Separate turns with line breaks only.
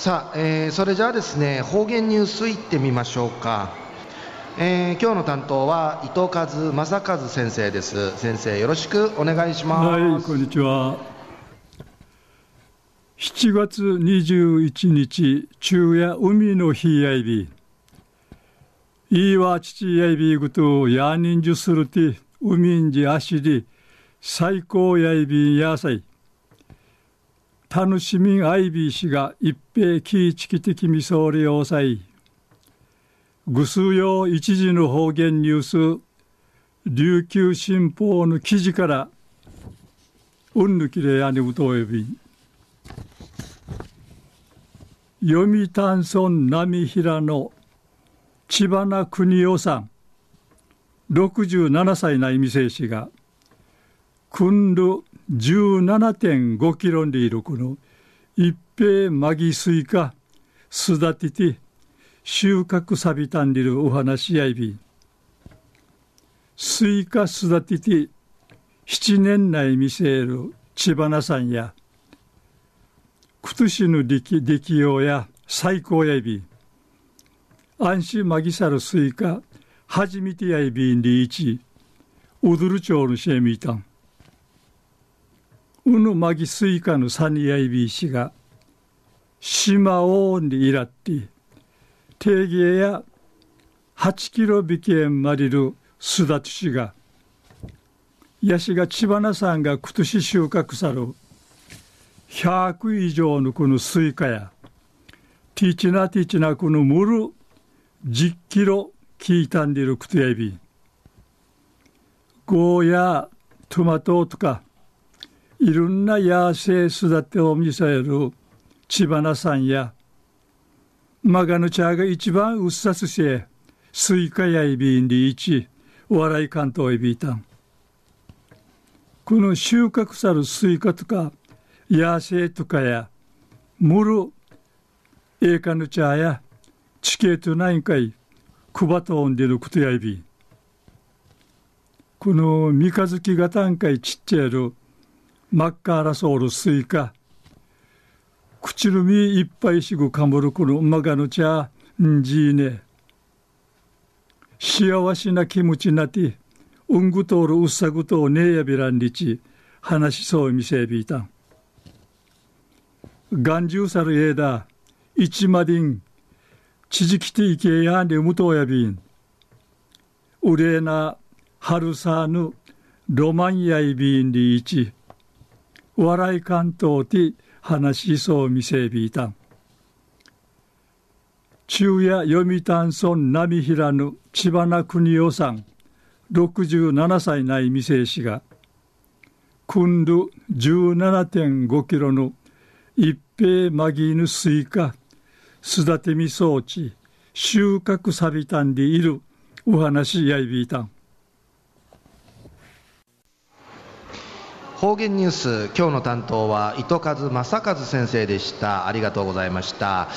さあ、えー、それじゃあですね方言ニュースいってみましょうか、えー、今日の担当は伊藤和正和先生です。先生よろしくお願いします。
はいこんにちは。7月21日昼夜海の日やいび。いいわ父やいびぐとやにんじゅするて海んじあしり最高やいびんやさい。楽しみアイビー氏が一平気いちき的みそり要塞ぐすうよ一時の方言ニュース琉球新報の記事からうんぬきれやにうとおよび。読谷村波平の千葉な国夫さん67歳な意味生氏がくんる17.5キロにいるこの一平マギスイカ育てて収穫さびたんでるお話やいびスイカ育てて7年内見せる千葉さんや今年の出来出来ようや最高やいび安心マギサルスイカ初めてやいびんリーチ。ウドル町のシェミタン。うぬまぎすいかぬさにやいびいしが島おんにいらって定芸や8キロ引きえんまりるすだつしがやしが千葉なさんが今年収穫さる100以上のこのスイカやティチナティチナこのむる10キロ聞いたんでるくとやび。ゴーやトマトとかいろんな野生育てを見せる千葉さんやマガの茶が一番うっさすせスイカやいびんりいち笑い関東いびいたんこの収穫さるスイカとか野生とかやむるえかの茶や地形とないんかいくばとんでることやいびこの三日月がたんかいちっちゃいるマッカーラソールスイカ。口るみいっぱいしぐかむるこのマガの茶んじいね。幸せな気持ちなてうんぐとおるうっさぐとねえやびらんりち話しそうみせびいたん。眼中さるえだ一まりんちじきていけやねむとやびん。うれな春さぬロマンやいびんりいち。笑い関東て話しそう見せびいたん。中夜読谷村波平ぬ千葉な国夫さん67歳ない店氏がくんる17.5キロの一平まぎぬスイカ育てみ装置収穫さびたんでいるお話やいびいたん。
方言ニュース。今日の担当は糸数正和先生でした。ありがとうございました。